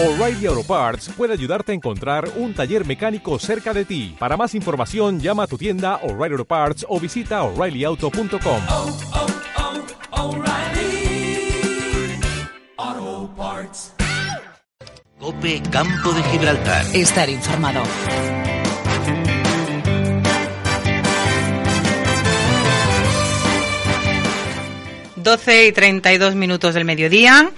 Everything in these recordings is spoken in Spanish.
O'Reilly Auto Parts puede ayudarte a encontrar un taller mecánico cerca de ti. Para más información, llama a tu tienda O'Reilly Auto Parts o visita oreillyauto.com. oh, oh, Parts. Cope Campo de Gibraltar. Estar informado. Doce y treinta y dos minutos del mediodía.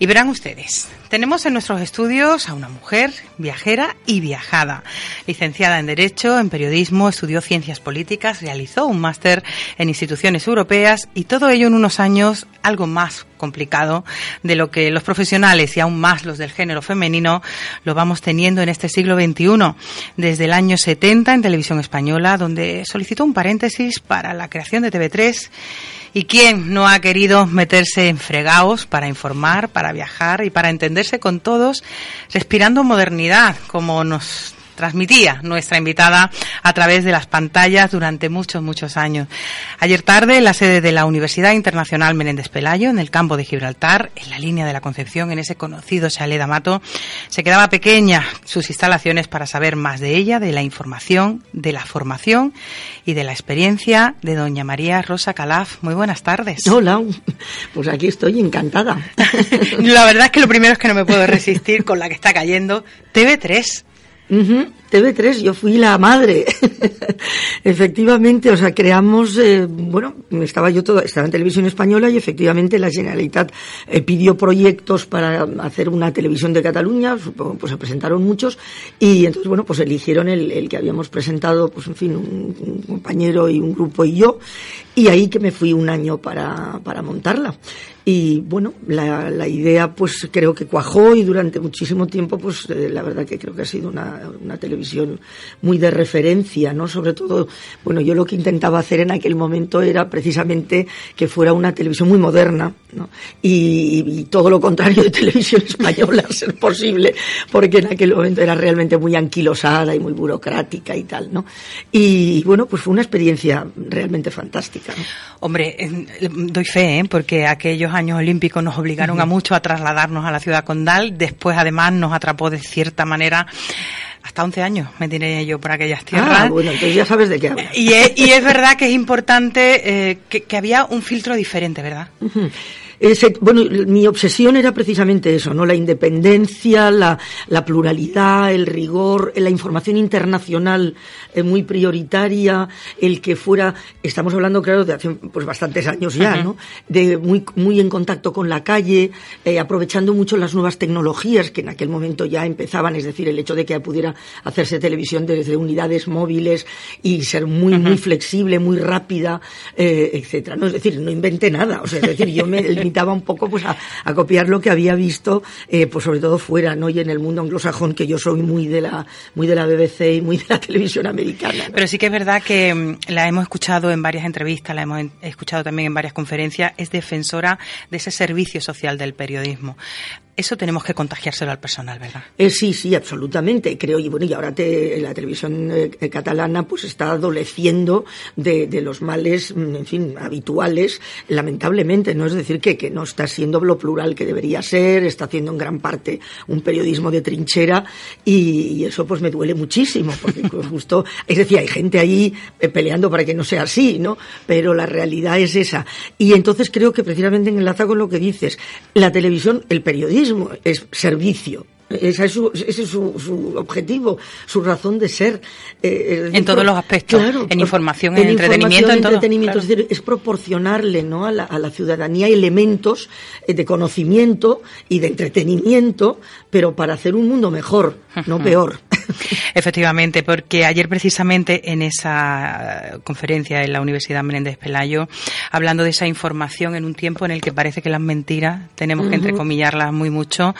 Y verán ustedes, tenemos en nuestros estudios a una mujer viajera y viajada. Licenciada en Derecho, en Periodismo, estudió Ciencias Políticas, realizó un máster en instituciones europeas y todo ello en unos años algo más complicado de lo que los profesionales y aún más los del género femenino lo vamos teniendo en este siglo XXI. Desde el año 70 en Televisión Española, donde solicitó un paréntesis para la creación de TV3 ¿Y quién no ha querido meterse en fregaos para informar, para viajar y para entenderse con todos, respirando modernidad, como nos transmitía nuestra invitada a través de las pantallas durante muchos, muchos años. Ayer tarde, en la sede de la Universidad Internacional Menéndez Pelayo, en el campo de Gibraltar, en la línea de la Concepción, en ese conocido Chalet Mato, se quedaba pequeña sus instalaciones para saber más de ella, de la información, de la formación y de la experiencia de doña María Rosa Calaf. Muy buenas tardes. Hola, pues aquí estoy encantada. la verdad es que lo primero es que no me puedo resistir con la que está cayendo TV3. Uh -huh. TV3, yo fui la madre. efectivamente, o sea, creamos, eh, bueno, estaba yo todo, estaba en televisión española y efectivamente la Generalitat eh, pidió proyectos para hacer una televisión de Cataluña, supongo, pues se presentaron muchos y entonces, bueno, pues eligieron el, que habíamos presentado, pues en fin, un, compañero y un grupo y yo y ahí que me fui un año para, para montarla. Y bueno, la, la, idea pues creo que cuajó y durante muchísimo tiempo pues eh, la verdad que creo que ha sido una, una, televisión muy de referencia, ¿no? Sobre todo, bueno, yo lo que intentaba hacer en aquel momento era precisamente que fuera una televisión muy moderna, ¿no? Y, y todo lo contrario de televisión española, a ser posible, porque en aquel momento era realmente muy anquilosada y muy burocrática y tal, ¿no? Y bueno, pues fue una experiencia realmente fantástica. ¿no? Hombre, doy fe, ¿eh? porque aquellos años olímpicos nos obligaron uh -huh. a mucho a trasladarnos a la ciudad condal. Después, además, nos atrapó de cierta manera. Hasta 11 años me tiré yo por aquellas tierras. Ah, bueno, entonces ya sabes de qué hablas. Y es, y es verdad que es importante eh, que, que, había un filtro diferente, ¿verdad? Uh -huh. Ese, bueno, mi obsesión era precisamente eso, ¿no? La independencia, la, la pluralidad, el rigor, la información internacional eh, muy prioritaria, el que fuera, estamos hablando, claro, de hace pues bastantes años ya. ¿no? De muy, muy en contacto con la calle, eh, aprovechando mucho las nuevas tecnologías que en aquel momento ya empezaban, es decir, el hecho de que pudiera hacerse televisión desde unidades móviles y ser muy, muy flexible, muy rápida, eh, etcétera. No, es decir, no inventé nada, o sea, es decir, yo me limitaba un poco pues a, copiar lo que había visto, eh, pues sobre todo fuera, ¿no? Y en el mundo anglosajón, que yo soy muy de la, muy de la BBC y muy de la televisión americana. Pero sí que es verdad que mm, la hemos escuchado en varias entrevistas, la hemos escuchado también en varias conferencias, es defensora de ese servicio social del periodismo eso tenemos que contagiárselo al personal, ¿verdad? Eh, sí, sí, absolutamente. Creo, y bueno, y ahora te, la televisión eh, catalana pues está adoleciendo de, de, los males, mm, en fin, habituales, lamentablemente, ¿no? Es decir, que, que no está siendo lo plural que debería ser, está haciendo en gran parte un periodismo de trinchera y, y eso pues me duele muchísimo, porque justo, es decir, hay gente ahí eh, peleando para que no sea así, ¿no? Pero la realidad es esa. Y entonces creo que precisamente enlaza con lo que dices, la televisión, el periodismo, es servicio. Ese es, su, ese es su, su, objetivo, su razón de ser. Eh, en todos los aspectos, claro, en información, en, en entretenimiento, en, todo, entretenimiento. Claro. Es, decir, es, proporcionarle ¿no? a, la, a la ciudadanía elementos eh, de conocimiento y de entretenimiento, pero para hacer un mundo mejor, no peor. Efectivamente, porque ayer precisamente en esa conferencia en la Universidad Menéndez Pelayo, hablando de esa información en un tiempo en el que parece que las mentiras tenemos uh -huh. que entrecomillarlas muy mucho,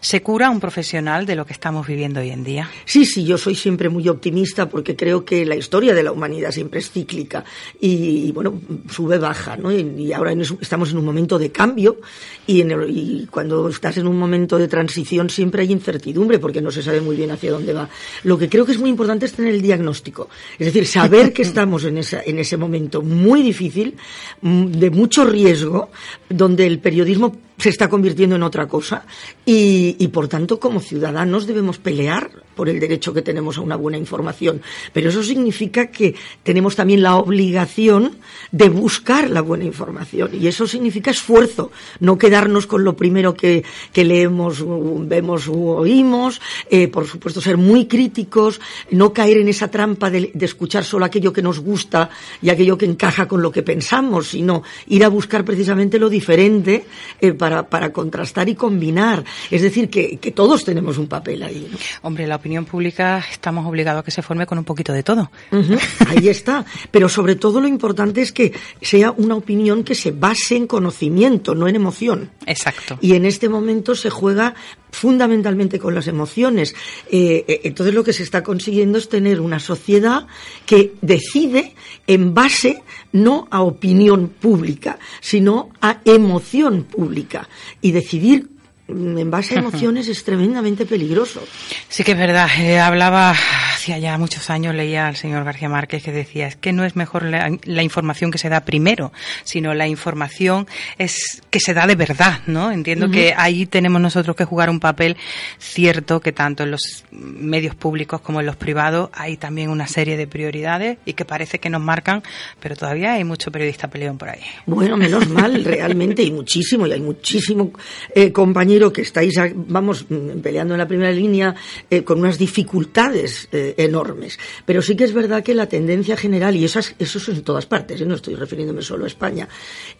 se cura un profesional de lo que estamos viviendo hoy en día. Sí, sí, yo soy siempre muy optimista porque creo que la historia de la humanidad siempre es cíclica y, y bueno, sube, baja, ¿no? Y, y, ahora en estamos en un momento de cambio y, en el, y cuando estás en un momento de transición siempre hay incertidumbre porque no se sabe muy bien hacia dónde va. Lo que creo que es muy importante es tener el diagnóstico. Es decir, saber que estamos en, esa, en ese momento muy difícil, de mucho riesgo, donde el periodismo se está convirtiendo en otra cosa y, por tanto como ciudadanos debemos pelear por el derecho que tenemos a una buena información. Pero eso significa que tenemos también la obligación de buscar la buena información y eso significa esfuerzo, no quedarnos con lo primero que, que leemos, vemos u oímos, eh, por supuesto ser muy críticos, no caer en esa trampa de, de escuchar solo aquello que nos gusta y aquello que encaja con lo que pensamos, sino ir a buscar precisamente lo diferente eh, para, para, contrastar y combinar. Es decir, que, que todos tenemos un papel ahí. ¿no? Hombre, la opinión pública estamos obligados a que se forme con un poquito de todo. Uh -huh, ahí está. Pero sobre todo lo importante es que sea una opinión que se base en conocimiento, no en emoción. Exacto. Y en este momento se juega fundamentalmente con las emociones. Eh, entonces lo que se está consiguiendo es tener una sociedad que decide en base no a opinión pública, sino a emoción pública y decidir en base a emociones es tremendamente peligroso. Sí que es verdad. Eh, hablaba hacía ya muchos años, leía al señor García Márquez que decía, es que no es mejor la, la, información que se da primero, sino la información es que se da de verdad, ¿no? Entiendo uh -huh. que ahí tenemos nosotros que jugar un papel cierto que tanto en los medios públicos como en los privados hay también una serie de prioridades y que parece que nos marcan, pero todavía hay mucho periodista peleón por ahí. Bueno, menos mal, realmente, y muchísimo, y hay muchísimo eh, compañero que estáis, vamos, peleando en la primera línea eh, con unas dificultades eh, enormes. Pero sí que es verdad que la tendencia general, y eso es, eso es en todas partes, ¿eh? no estoy refiriéndome solo a España,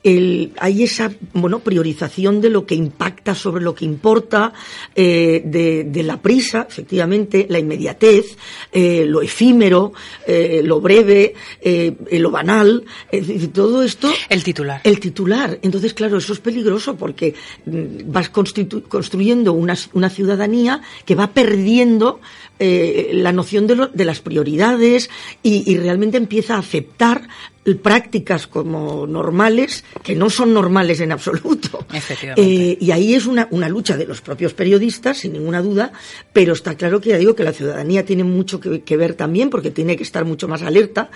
el, hay esa bueno, priorización de lo que impacta sobre lo que importa, de, de, la prisa, efectivamente, la inmediatez, lo efímero, lo breve, lo banal, todo esto. El titular. El titular. Entonces, claro, eso es peligroso porque mm, vas construyendo una, una, ciudadanía que va perdiendo eh, la noción de, lo, de, las prioridades y, y, realmente empieza a aceptar prácticas como normales que no son normales en absoluto. Eh, y ahí es una, una, lucha de los propios periodistas, sin ninguna duda, pero está claro que ya digo que la ciudadanía tiene mucho que, que ver también porque tiene que estar mucho más alerta,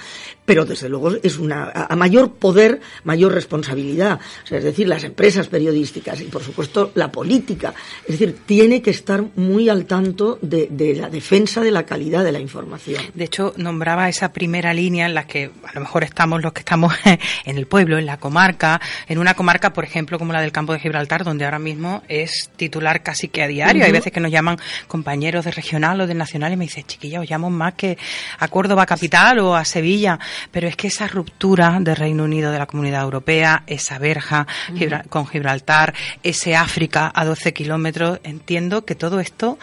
pero desde luego es una a, a mayor poder, mayor responsabilidad. O sea, es decir, las empresas periodísticas y por supuesto la política. Es decir, tiene que estar muy al tanto de, de la defensa de la calidad de la información. De hecho, nombraba esa primera línea en la que a lo mejor estamos los que estamos en el pueblo, en la comarca, en una comarca, por ejemplo, como la del campo de Gibraltar, donde ahora mismo es titular casi que a diario. Uh -huh. Hay veces que nos llaman compañeros de regional o de nacional y me dicen, chiquilla, os llamo más que a Córdoba capital o a Sevilla. Pero es que esa ruptura del Reino Unido de la Comunidad Europea, esa verja uh -huh. Con Gibraltar, ese África a 12 kilómetros, entiendo que todo esto,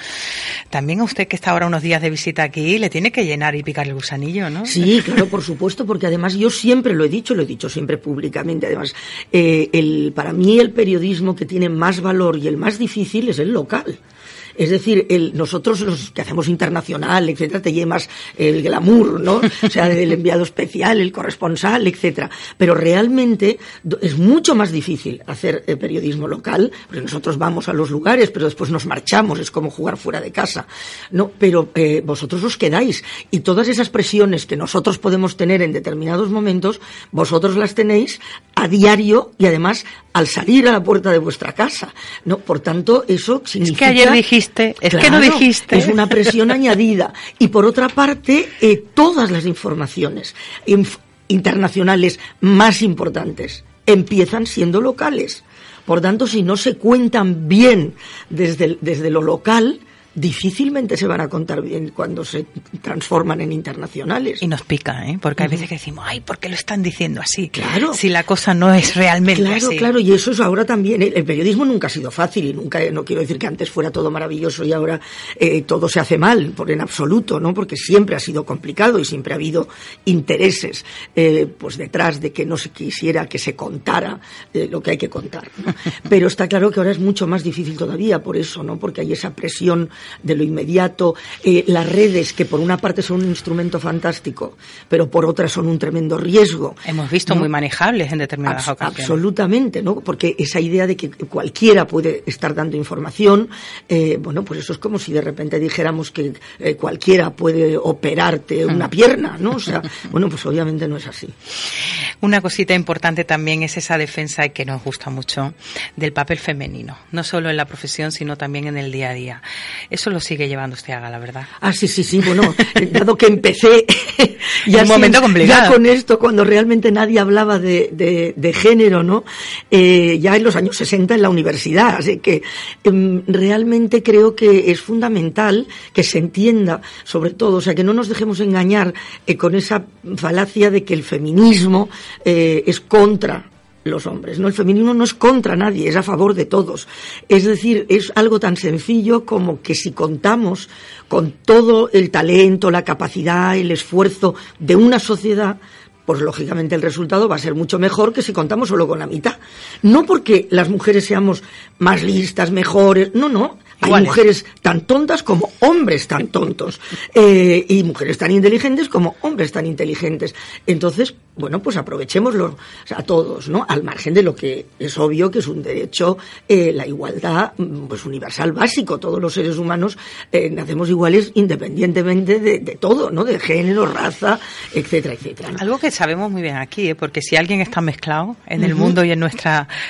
también a usted que está ahora unos días de visita aquí, le tiene que llenar y picar el gusanillo, ¿no? Sí, claro, por supuesto, porque además yo siempre lo he dicho, lo he dicho siempre públicamente, además, eh, el, para mí el periodismo que tiene más valor y el más difícil es el local. Es decir, el, nosotros los que hacemos internacional, etcétera, te llevas el glamour, ¿no? O sea, el enviado especial, el corresponsal, etcétera. Pero realmente es mucho más difícil hacer eh, periodismo local, porque nosotros vamos a los lugares, pero después nos marchamos, es como jugar fuera de casa. No, pero eh, vosotros os quedáis y todas esas presiones que nosotros podemos tener en determinados momentos, vosotros las tenéis a diario y además al salir a la puerta de vuestra casa. No, por tanto, eso significa es que ayer dijiste, es claro, que no dijiste. Es una presión añadida. Y por otra parte, eh, todas las informaciones inf internacionales más importantes empiezan siendo locales. Por tanto, si no se cuentan bien desde, desde lo local, difícilmente se van a contar bien cuando se transforman en internacionales. Y nos pica, ¿eh? Porque hay veces que decimos, ay, ¿por qué lo están diciendo así? Claro. Si la cosa no es realmente claro, así. Claro, y eso es ahora también. El, periodismo nunca ha sido fácil y nunca, no quiero decir que antes fuera todo maravilloso y ahora eh, todo se hace mal, por en absoluto, ¿no? Porque siempre ha sido complicado y siempre ha habido intereses, eh, pues detrás de que no se quisiera que se contara eh, lo que hay que contar. ¿no? Pero está claro que ahora es mucho más difícil todavía por eso, ¿no? Porque hay esa presión de lo inmediato, eh, las redes que por una parte son un instrumento fantástico, pero por otra son un tremendo riesgo. Hemos visto ¿no? muy manejables en determinadas Abs- ocasiones. Absolutamente, ¿no? Porque esa idea de que cualquiera puede estar dando información, eh, bueno, pues eso es como si de repente dijéramos que eh, cualquiera puede operarte Hmm. una pierna, ¿no? O sea, bueno, pues obviamente no es así. Una cosita importante también es esa defensa que nos gusta mucho del papel femenino, no solo en la profesión, sino también en el día a día. Eso lo sigue llevando usted a la verdad. Ah, sí, sí, sí, bueno, dado que empecé ya, Un momento sin- complicado. ya con esto, cuando realmente nadie hablaba de, de- de género, ¿no? Eh, ya en los años 60 en la universidad, así que em, realmente creo que es fundamental que se entienda, sobre todo, o sea, que no nos dejemos engañar eh, con esa falacia de que el feminismo eh, es contra los hombres, ¿no? El feminismo no es contra nadie, es a favor de todos. Es decir, es algo tan sencillo como que si contamos con todo el talento, la capacidad, el esfuerzo de una sociedad, pues lógicamente el resultado va a ser mucho mejor que si contamos solo con la mitad. No porque las mujeres seamos más listas, mejores, no, no. Hay Iguales. mujeres tan tontas como hombres tan tontos. Eh, y mujeres tan inteligentes como hombres tan inteligentes. Entonces, bueno, pues aprovechémoslo a todos, ¿no? Al margen de lo que es obvio que es un derecho, eh, la igualdad, mm, pues universal, básico. Todos los seres humanos eh, nacemos iguales independientemente de, de todo, ¿no? De género, raza, etcétera, etcétera. ¿no? Algo que sabemos muy bien aquí, ¿eh? porque si alguien está mezclado en el mundo y en nuestro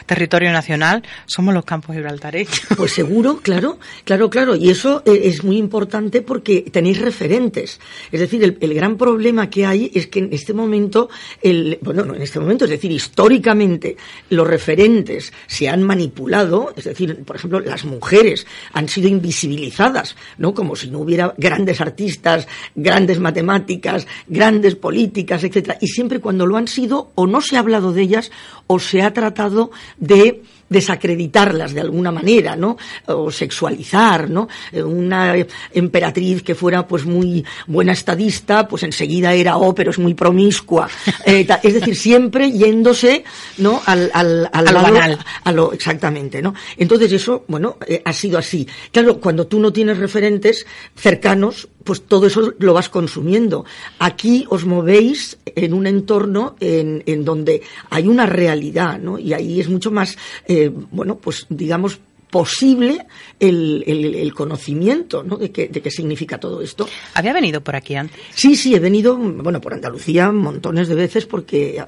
territorio nacional, somos los campos gibraltareños. Pues seguro, claro, claro, claro. Y eso eh, es muy importante porque tenéis referentes. Es decir, el, el gran problema que hay es que en este momento, el, bueno, no en este momento, es decir, históricamente, los referentes se han manipulado. Es decir, por ejemplo, las mujeres han sido invisibilizadas, ¿no? Como si no hubiera grandes artistas, grandes matemáticas, grandes políticas, etcétera. Y siempre cuando lo han sido, o no se ha hablado de ellas, o se ha tratado de desacreditarlas de alguna manera, ¿no? O sexualizar, ¿no? Una emperatriz que fuera pues muy buena estadista, pues enseguida era, oh, pero es muy promiscua. Eh, es decir, siempre yéndose, ¿no? Al, al, al A lo lado- banal. a lo, exactamente, ¿no? Entonces eso, bueno, eh, ha sido así. Claro, cuando tú no tienes referentes cercanos, pues todo eso lo vas consumiendo. Aquí os movéis en un entorno en, en donde hay una realidad, ¿no? Y ahí es mucho más, eh, bueno, pues digamos, posible el, el, el conocimiento, ¿no? De qué, de qué significa todo esto. ¿Había venido por aquí antes? Sí, sí, he venido, bueno, por Andalucía montones de veces porque,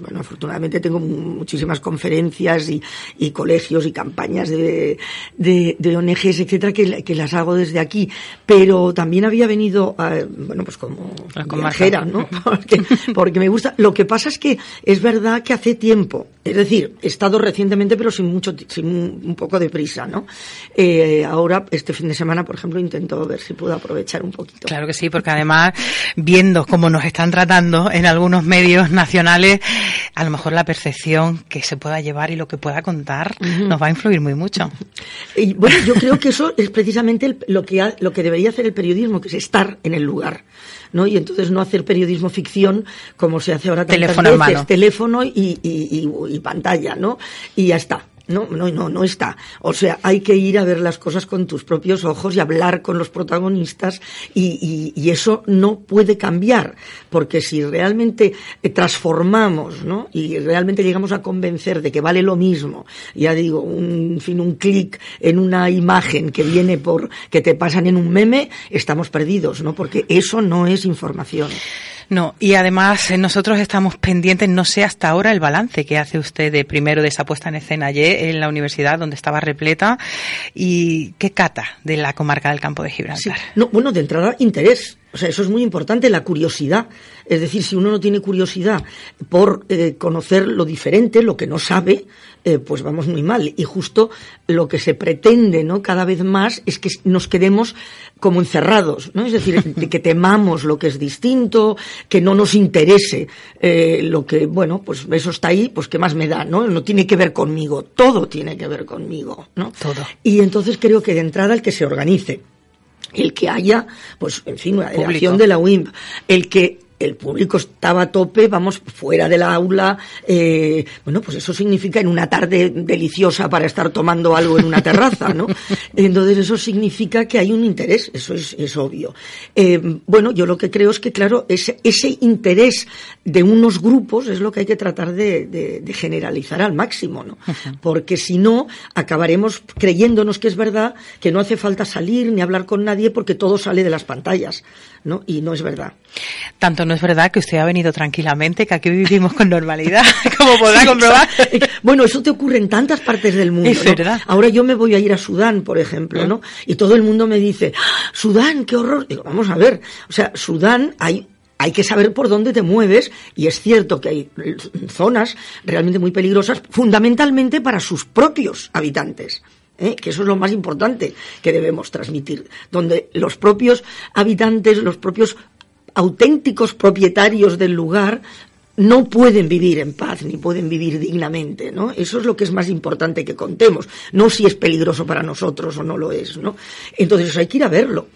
bueno, afortunadamente tengo muchísimas conferencias y, y colegios y campañas de, de, de ONGs, etcétera, que, que las hago desde aquí. Pero también había venido, eh, bueno, pues como viajera, ¿no? Porque, porque me gusta. Lo que pasa es que es verdad que hace tiempo, es decir, he estado recientemente, pero sin mucho, sin un poco de prisa, ¿no? Eh, ahora, este fin de semana, por ejemplo, intento ver si puedo aprovechar un poquito. Claro que sí, porque además, viendo cómo nos están tratando en algunos medios nacionales, a lo mejor la percepción que se pueda llevar y lo que pueda contar nos va a influir muy mucho. Y, bueno, yo creo que eso es precisamente el- lo que ha- lo que debería hacer el periodismo, que es estar en el lugar, ¿no? Y entonces no hacer periodismo ficción como se hace ahora tantas Teléfono en veces, mano. teléfono y, y- y- y pantalla, ¿no? Y ya está. No, no, no, no está. O sea, hay que ir a ver las cosas con tus propios ojos y hablar con los protagonistas y, y- y eso no puede cambiar, porque si realmente eh, transformamos, ¿no? Y realmente llegamos a convencer de que vale lo mismo, ya digo, un, en fin, un clic en una imagen que viene por, que te pasan en un meme, estamos perdidos, ¿no? Porque eso no es información. No, y además eh, nosotros estamos pendientes, no sé hasta ahora el balance que hace usted de primero de esa puesta en escena ayer en la universidad donde estaba repleta y qué cata de la comarca del campo de Sí. Gibraltar. No, bueno, de entrada, interés. O sea, eso es muy importante, la curiosidad. Es decir, si uno no tiene curiosidad por eh, conocer lo diferente, lo que no sabe, eh, pues vamos muy mal. Y justo lo que se pretende, ¿no? Cada vez más es que nos quedemos como encerrados, ¿no? Es decir, de que temamos lo que es distinto, que no nos interese eh, lo que, bueno, pues eso está ahí, pues qué más me da, ¿no? No tiene que ver conmigo, todo tiene que ver conmigo, ¿no? Todo. Y entonces creo que de entrada el que se organice, el que haya, pues, en fin, una delegación de la UIMP, el que el público estaba a tope, vamos, fuera del aula. Eh, bueno, pues eso significa en una tarde deliciosa para estar tomando algo en una terraza, ¿no? Entonces eso significa que hay un interés, eso es, es obvio. Eh, bueno, yo lo que creo es que, claro, ese, ese interés de unos grupos es lo que hay que tratar de, de, de generalizar al máximo, ¿no? Porque si no, acabaremos creyéndonos que es verdad que no hace falta salir ni hablar con nadie porque todo sale de las pantallas, ¿no? Y no es verdad. Tanto no es verdad que usted ha venido tranquilamente, que aquí vivimos con normalidad, como podrá comprobar. Bueno, eso te ocurre en tantas partes del mundo. Es ¿no? verdad. Ahora yo me voy a ir a Sudán, por ejemplo, ¿no? Y todo el mundo me dice, "¡Ah, Sudán, qué horror. Digo, vamos a ver, o sea, Sudán hay hay que saber por dónde te mueves y es cierto que hay zonas realmente muy peligrosas, fundamentalmente para sus propios habitantes. ¿eh? que eso es lo más importante que debemos transmitir, donde los propios habitantes, los propios auténticos propietarios del lugar no pueden vivir en paz ni pueden vivir dignamente, ¿no? Eso es lo que es más importante que contemos, no si es peligroso para nosotros o no lo es, ¿no? Entonces hay que ir a verlo.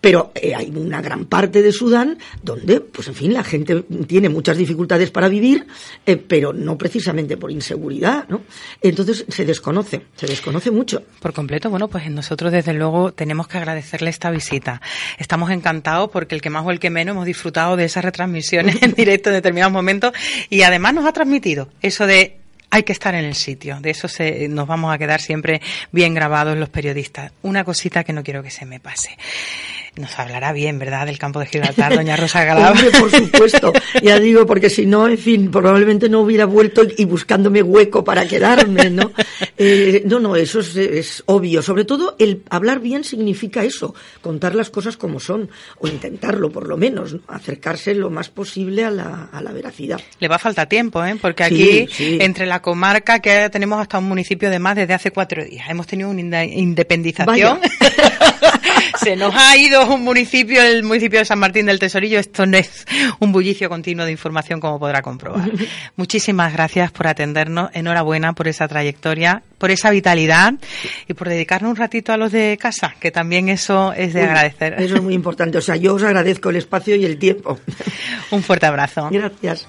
Pero eh, hay una gran parte de Sudán donde, pues en fin, la gente tiene muchas dificultades para vivir, eh, pero no precisamente por inseguridad, ¿no? Entonces se desconoce, se desconoce mucho. Por completo, bueno, pues nosotros desde luego tenemos que agradecerle esta visita. Estamos encantados porque el que más o el que menos hemos disfrutado de esas retransmisiones en directo en determinados momentos y además nos ha transmitido eso de hay que estar en el sitio. De eso se, nos vamos a quedar siempre bien grabados los periodistas. Una cosita que no quiero que se me pase. Nos hablará bien, ¿verdad?, del campo de Gibraltar, doña Rosa Galán. Por supuesto. Ya digo, porque si no, en fin, probablemente no hubiera vuelto y buscándome hueco para quedarme, ¿no? Eh, no, no, eso es, es, obvio. Sobre todo, el hablar bien significa eso, contar las cosas como son, o intentarlo, por lo menos, ¿no? acercarse lo más posible a la, a la veracidad. Le va a faltar tiempo, ¿eh? Porque aquí, sí, sí. entre la comarca, que tenemos hasta un municipio de más desde hace cuatro días. Hemos tenido una independización. Se nos ha ido un municipio, el municipio de San Martín del Tesorillo. Esto no es un bullicio continuo de información, como podrá comprobar. Muchísimas gracias por atendernos. Enhorabuena por esa trayectoria, por esa vitalidad y por dedicarnos un ratito a los de casa, que también eso es de Uy, agradecer. Eso es muy importante. O sea, yo os agradezco el espacio y el tiempo. Un fuerte abrazo. Gracias.